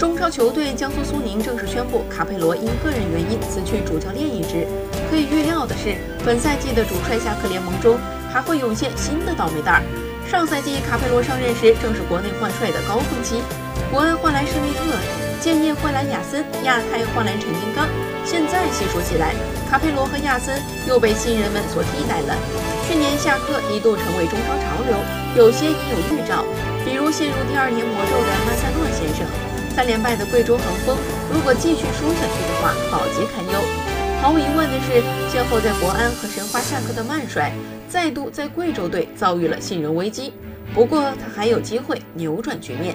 中超球队江苏苏宁正式宣布，卡佩罗因个人原因辞去主教练一职。可以预料的是，本赛季的主帅下课联盟中还会涌现新的倒霉蛋儿。上赛季卡佩罗上任时，正是国内换帅的高峰期，国安换来施密特，建业换来亚森，亚太换来陈金刚。现在细数起来，卡佩罗和亚森又被新人们所替代了。去年下课一度成为中超潮流，有些已有预兆，比如陷入第二年魔咒的曼塞诺，三连败的贵州恒丰，如果继续输下去的话，保级堪忧。毫无疑问的是，先后在国安和申花下课的曼帅，再度在贵州队遭遇了信任危机。不过他还有机会扭转局面。